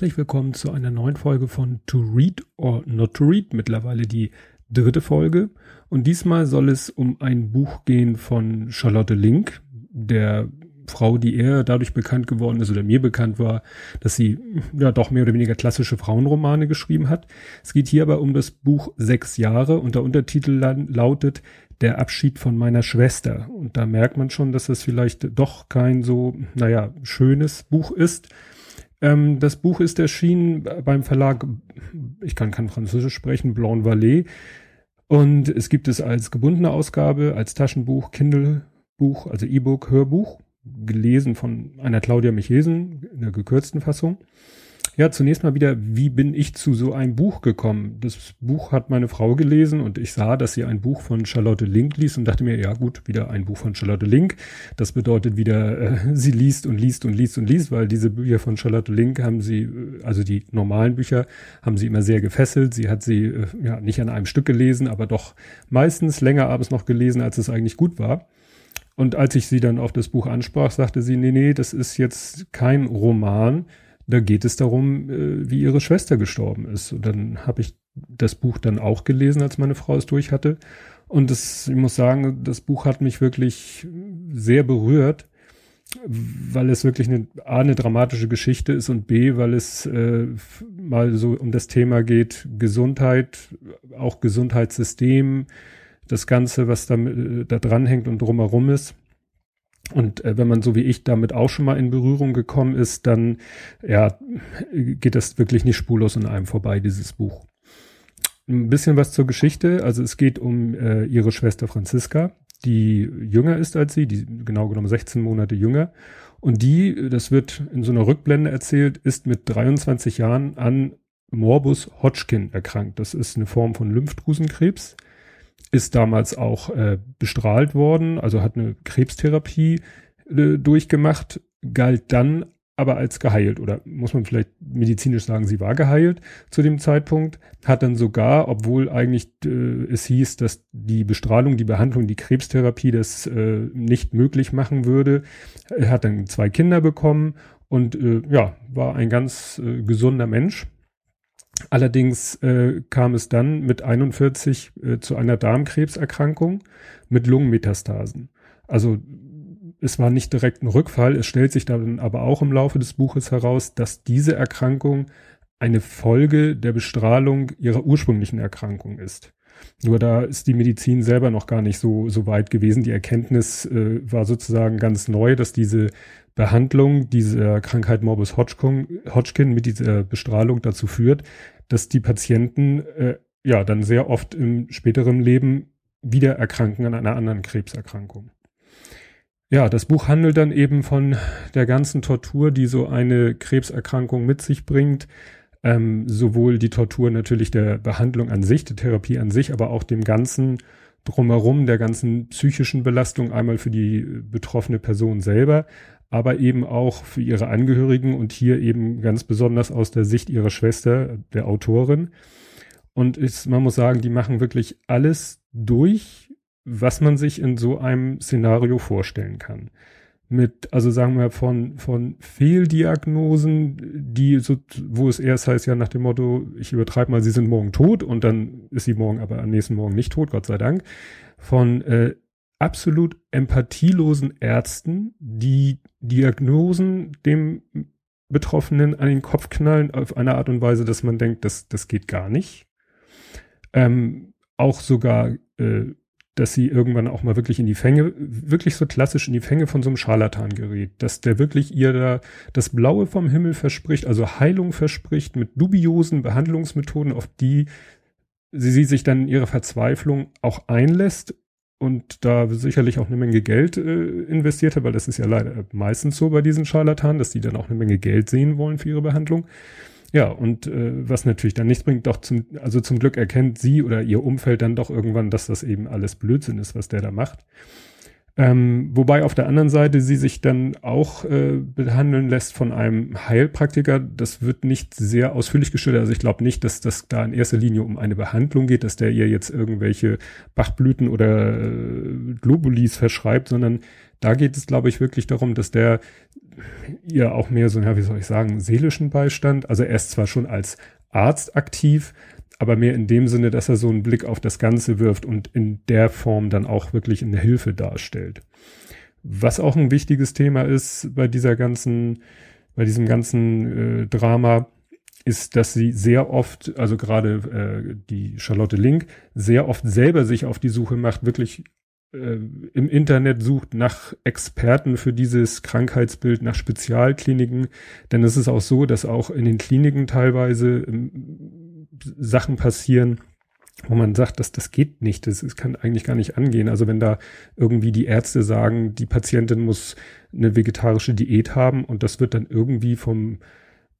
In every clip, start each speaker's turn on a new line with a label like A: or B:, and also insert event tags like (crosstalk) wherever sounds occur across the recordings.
A: Herzlich willkommen zu einer neuen Folge von To Read or Not to Read, mittlerweile die dritte Folge. Und diesmal soll es um ein Buch gehen von Charlotte Link, der Frau, die eher dadurch bekannt geworden ist oder mir bekannt war, dass sie ja doch mehr oder weniger klassische Frauenromane geschrieben hat. Es geht hier aber um das Buch Sechs Jahre und der Untertitel lautet Der Abschied von meiner Schwester. Und da merkt man schon, dass es vielleicht doch kein so, naja, schönes Buch ist. Ähm, das Buch ist erschienen beim Verlag, ich kann kein Französisch sprechen, Blanc Vallée. Und es gibt es als gebundene Ausgabe, als Taschenbuch, Kindle-Buch, also E-Book, Hörbuch gelesen von einer Claudia Michesen in der gekürzten Fassung. Ja, zunächst mal wieder, wie bin ich zu so einem Buch gekommen? Das Buch hat meine Frau gelesen und ich sah, dass sie ein Buch von Charlotte Link liest und dachte mir, ja gut, wieder ein Buch von Charlotte Link. Das bedeutet wieder, äh, (laughs) sie liest und liest und liest und liest, weil diese Bücher von Charlotte Link haben sie, äh, also die normalen Bücher, haben sie immer sehr gefesselt. Sie hat sie äh, ja nicht an einem Stück gelesen, aber doch meistens länger abends noch gelesen, als es eigentlich gut war. Und als ich sie dann auf das Buch ansprach, sagte sie, nee, nee, das ist jetzt kein Roman. Da geht es darum, äh, wie ihre Schwester gestorben ist. Und dann habe ich das Buch dann auch gelesen, als meine Frau es durch hatte. Und das, ich muss sagen, das Buch hat mich wirklich sehr berührt, weil es wirklich eine, A, eine dramatische Geschichte ist und B, weil es äh, mal so um das Thema geht, Gesundheit, auch Gesundheitssystem, das Ganze, was da, äh, da dranhängt und drumherum ist. Und äh, wenn man so wie ich damit auch schon mal in Berührung gekommen ist, dann ja, geht das wirklich nicht spurlos an einem vorbei, dieses Buch. Ein bisschen was zur Geschichte. Also es geht um äh, ihre Schwester Franziska, die jünger ist als sie, die genau genommen 16 Monate jünger. Und die, das wird in so einer Rückblende erzählt, ist mit 23 Jahren an Morbus Hodgkin erkrankt. Das ist eine Form von Lymphdrüsenkrebs ist damals auch äh, bestrahlt worden, also hat eine Krebstherapie äh, durchgemacht, galt dann aber als geheilt oder muss man vielleicht medizinisch sagen, sie war geheilt zu dem Zeitpunkt, hat dann sogar, obwohl eigentlich äh, es hieß, dass die Bestrahlung, die Behandlung, die Krebstherapie das äh, nicht möglich machen würde, hat dann zwei Kinder bekommen und äh, ja, war ein ganz äh, gesunder Mensch Allerdings äh, kam es dann mit 41 äh, zu einer Darmkrebserkrankung mit Lungenmetastasen. Also es war nicht direkt ein Rückfall, es stellt sich dann aber auch im Laufe des Buches heraus, dass diese Erkrankung eine Folge der Bestrahlung ihrer ursprünglichen Erkrankung ist. Nur da ist die Medizin selber noch gar nicht so, so weit gewesen. Die Erkenntnis äh, war sozusagen ganz neu, dass diese Behandlung dieser Krankheit Morbus Hodgkin, Hodgkin mit dieser Bestrahlung dazu führt, dass die Patienten äh, ja dann sehr oft im späteren Leben wieder erkranken an einer anderen Krebserkrankung. Ja, das Buch handelt dann eben von der ganzen Tortur, die so eine Krebserkrankung mit sich bringt. Ähm, sowohl die Tortur natürlich der Behandlung an sich, der Therapie an sich, aber auch dem ganzen drumherum, der ganzen psychischen Belastung, einmal für die betroffene Person selber, aber eben auch für ihre Angehörigen und hier eben ganz besonders aus der Sicht ihrer Schwester, der Autorin. Und ist, man muss sagen, die machen wirklich alles durch, was man sich in so einem Szenario vorstellen kann. Mit, also sagen wir von, von Fehldiagnosen, die so, wo es erst heißt ja nach dem Motto, ich übertreibe mal, sie sind morgen tot und dann ist sie morgen aber am nächsten Morgen nicht tot, Gott sei Dank. Von äh, absolut empathielosen Ärzten, die Diagnosen dem Betroffenen an den Kopf knallen auf eine Art und Weise, dass man denkt, das, das geht gar nicht. Ähm, auch sogar, äh, dass sie irgendwann auch mal wirklich in die Fänge, wirklich so klassisch in die Fänge von so einem Scharlatan gerät, dass der wirklich ihr da das Blaue vom Himmel verspricht, also Heilung verspricht mit dubiosen Behandlungsmethoden, auf die sie, sie sich dann in ihrer Verzweiflung auch einlässt und da sicherlich auch eine Menge Geld äh, investiert hat, weil das ist ja leider meistens so bei diesen Scharlatanen, dass die dann auch eine Menge Geld sehen wollen für ihre Behandlung. Ja, und äh, was natürlich dann nichts bringt, doch zum, also zum Glück erkennt sie oder ihr Umfeld dann doch irgendwann, dass das eben alles Blödsinn ist, was der da macht. Ähm, wobei auf der anderen Seite sie sich dann auch äh, behandeln lässt von einem Heilpraktiker. Das wird nicht sehr ausführlich geschildert. Also ich glaube nicht, dass das da in erster Linie um eine Behandlung geht, dass der ihr jetzt irgendwelche Bachblüten oder äh, Globulis verschreibt, sondern da geht es, glaube ich, wirklich darum, dass der ihr auch mehr so, ja, wie soll ich sagen, seelischen Beistand. Also er ist zwar schon als Arzt aktiv, aber mehr in dem Sinne, dass er so einen Blick auf das Ganze wirft und in der Form dann auch wirklich eine Hilfe darstellt. Was auch ein wichtiges Thema ist bei dieser ganzen, bei diesem ganzen äh, Drama, ist, dass sie sehr oft, also gerade äh, die Charlotte Link, sehr oft selber sich auf die Suche macht, wirklich im Internet sucht nach Experten für dieses Krankheitsbild, nach Spezialkliniken. Denn es ist auch so, dass auch in den Kliniken teilweise ähm, Sachen passieren, wo man sagt, dass das geht nicht, das, das kann eigentlich gar nicht angehen. Also wenn da irgendwie die Ärzte sagen, die Patientin muss eine vegetarische Diät haben und das wird dann irgendwie vom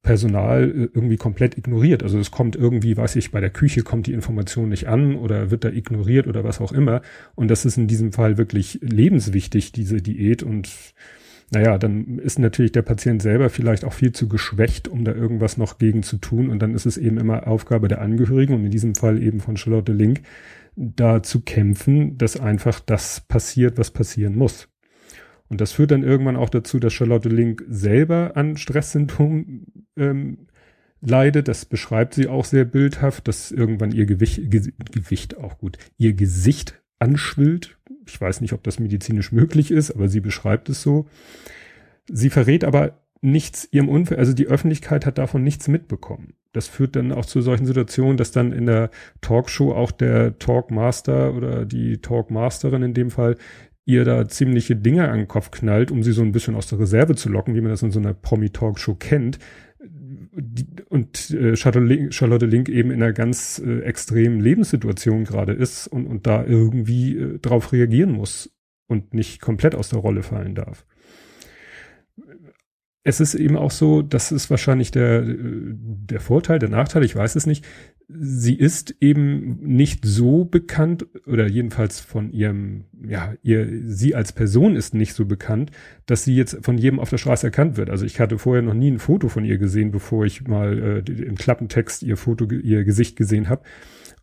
A: Personal äh, irgendwie komplett ignoriert. Also es kommt irgendwie, weiß ich, bei der Küche kommt die Information nicht an oder wird da ignoriert oder was auch immer. Und das ist in diesem Fall wirklich lebenswichtig, diese Diät. Und naja, dann ist natürlich der Patient selber vielleicht auch viel zu geschwächt, um da irgendwas noch gegen zu tun. Und dann ist es eben immer Aufgabe der Angehörigen und in diesem Fall eben von Charlotte Link, da zu kämpfen, dass einfach das passiert, was passieren muss. Und das führt dann irgendwann auch dazu, dass Charlotte Link selber an Stresssymptomen ähm, leidet. Das beschreibt sie auch sehr bildhaft, dass irgendwann ihr Gewicht, Ge Gewicht auch gut, ihr Gesicht anschwillt. Ich weiß nicht, ob das medizinisch möglich ist, aber sie beschreibt es so. Sie verrät aber nichts ihrem Unfall, also die Öffentlichkeit hat davon nichts mitbekommen. Das führt dann auch zu solchen Situationen, dass dann in der Talkshow auch der Talkmaster oder die Talkmasterin in dem Fall ihr da ziemliche Dinge an den Kopf knallt, um sie so ein bisschen aus der Reserve zu locken, wie man das in so einer Promi-Talkshow kennt. Und äh, Charlotte Link eben in einer ganz äh, extremen Lebenssituation gerade ist und, und da irgendwie äh, drauf reagieren muss und nicht komplett aus der Rolle fallen darf es ist eben auch so, das ist wahrscheinlich der, der Vorteil, der Nachteil, ich weiß es nicht. Sie ist eben nicht so bekannt oder jedenfalls von ihrem, ja, ihr, sie als Person ist nicht so bekannt, dass sie jetzt von jedem auf der Straße erkannt wird. Also ich hatte vorher noch nie ein Foto von ihr gesehen, bevor ich mal äh, im Klappentext ihr Foto, ihr Gesicht gesehen habe.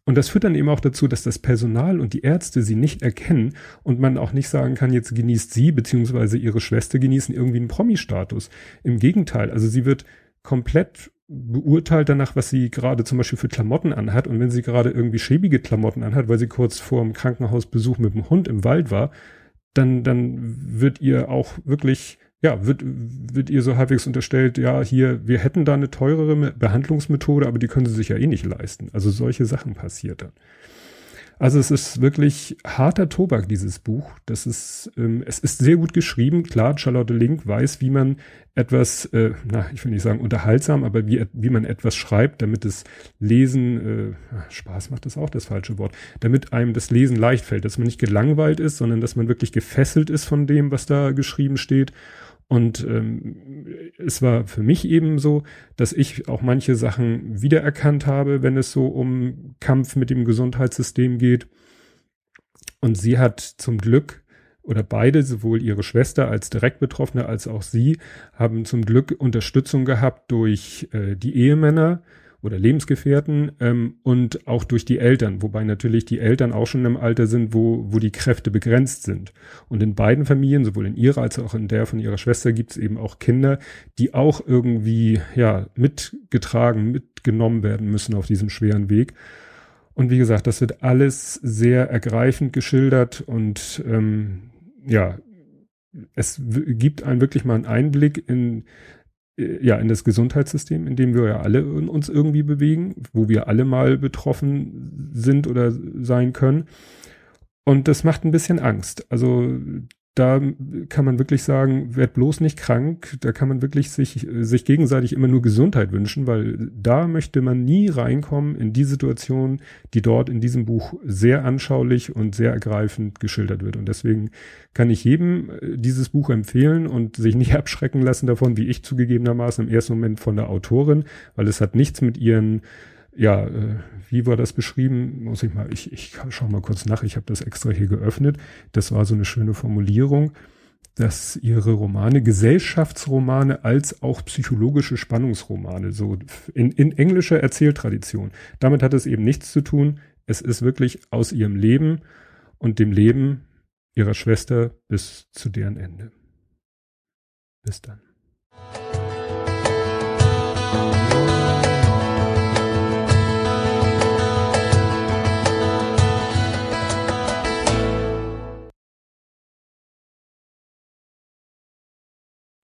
A: Und das führt dann eben auch dazu, dass das Personal und die Ärzte sie nicht erkennen und man auch nicht sagen kann, jetzt genießt sie beziehungsweise ihre Schwester genießen irgendwie einen Promi-Status. Im Gegenteil, also sie wird komplett beurteilt danach, was sie gerade zum Beispiel für Klamotten anhat. Und wenn sie gerade irgendwie schäbige Klamotten anhat, weil sie kurz vor dem Krankenhausbesuch mit dem Hund im Wald war, dann, dann wird ihr auch wirklich ja, wird, wird ihr so halbwegs unterstellt, ja, hier, wir hätten da eine teurere Behandlungsmethode, aber die können sie sich ja eh nicht leisten. Also solche Sachen passiert dann. Also es ist wirklich harter Tobak, dieses Buch. Das ist, ähm, es ist sehr gut geschrieben. Klar, Charlotte Link weiß, wie man etwas, äh, na, ich will nicht sagen unterhaltsam, aber wie, wie man etwas schreibt, damit es Lesen, äh, Spaß macht das auch das falsche Wort, damit einem das Lesen leicht fällt, dass man nicht gelangweilt ist, sondern dass man wirklich gefesselt ist von dem, was da geschrieben steht und ähm, es war für mich eben so, dass ich auch manche Sachen wiedererkannt habe, wenn es so um Kampf mit dem Gesundheitssystem geht. Und sie hat zum Glück oder beide, sowohl ihre Schwester als direkt Betroffene als auch sie, haben zum Glück Unterstützung gehabt durch äh, die Ehemänner, oder Lebensgefährten ähm, und auch durch die Eltern, wobei natürlich die Eltern auch schon im Alter sind, wo, wo die Kräfte begrenzt sind. Und in beiden Familien, sowohl in ihrer als auch in der von ihrer Schwester, gibt es eben auch Kinder, die auch irgendwie ja mitgetragen, mitgenommen werden müssen auf diesem schweren Weg. Und wie gesagt, das wird alles sehr ergreifend geschildert und ähm, ja, es gibt einen wirklich mal einen Einblick in ja, in das Gesundheitssystem, in dem wir ja alle uns irgendwie bewegen, wo wir alle mal betroffen sind oder sein können. Und das macht ein bisschen Angst. Also da kann man wirklich sagen, werd bloß nicht krank. Da kann man wirklich sich, sich gegenseitig immer nur Gesundheit wünschen, weil da möchte man nie reinkommen in die Situation, die dort in diesem Buch sehr anschaulich und sehr ergreifend geschildert wird. Und deswegen kann ich jedem äh, dieses Buch empfehlen und sich nicht (laughs) abschrecken lassen davon, wie ich zugegebenermaßen im ersten Moment von der Autorin, weil es hat nichts mit ihren ja, äh, wie war das beschrieben? Muss ich mal, ich, ich schau mal kurz nach, ich habe das extra hier geöffnet. Das war so eine schöne Formulierung, dass ihre Romane, Gesellschaftsromane als auch psychologische Spannungsromane, so in, in englischer Erzähltradition. Damit hat es eben nichts zu tun. Es ist wirklich aus ihrem Leben und dem Leben ihrer Schwester bis zu deren Ende. Bis dann.